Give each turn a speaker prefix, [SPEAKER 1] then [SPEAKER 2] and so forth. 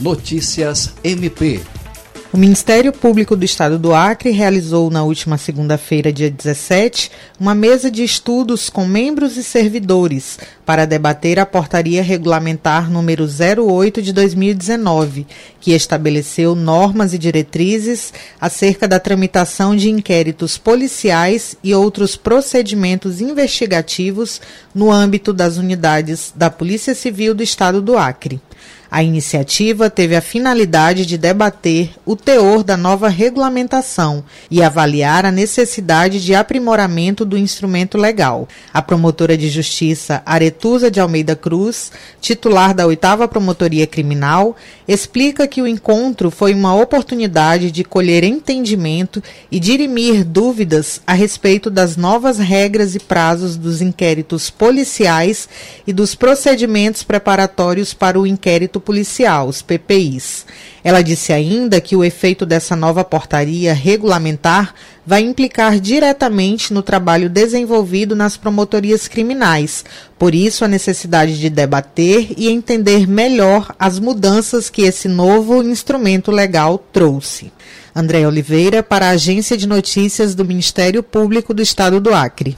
[SPEAKER 1] Notícias MP.
[SPEAKER 2] O Ministério Público do Estado do Acre realizou na última segunda-feira, dia 17, uma mesa de estudos com membros e servidores para debater a portaria regulamentar número 08 de 2019, que estabeleceu normas e diretrizes acerca da tramitação de inquéritos policiais e outros procedimentos investigativos no âmbito das unidades da Polícia Civil do Estado do Acre. A iniciativa teve a finalidade de debater o teor da nova regulamentação e avaliar a necessidade de aprimoramento do instrumento legal. A promotora de justiça Aretusa de Almeida Cruz, titular da oitava Promotoria Criminal, explica que o encontro foi uma oportunidade de colher entendimento e dirimir dúvidas a respeito das novas regras e prazos dos inquéritos policiais e dos procedimentos preparatórios para o inquérito policial, os PPIs. Ela disse ainda que o efeito dessa nova portaria regulamentar vai implicar diretamente no trabalho desenvolvido nas promotorias criminais. Por isso, a necessidade de debater e entender melhor as mudanças que esse novo instrumento legal trouxe. André Oliveira, para a Agência de Notícias do Ministério Público do Estado do Acre.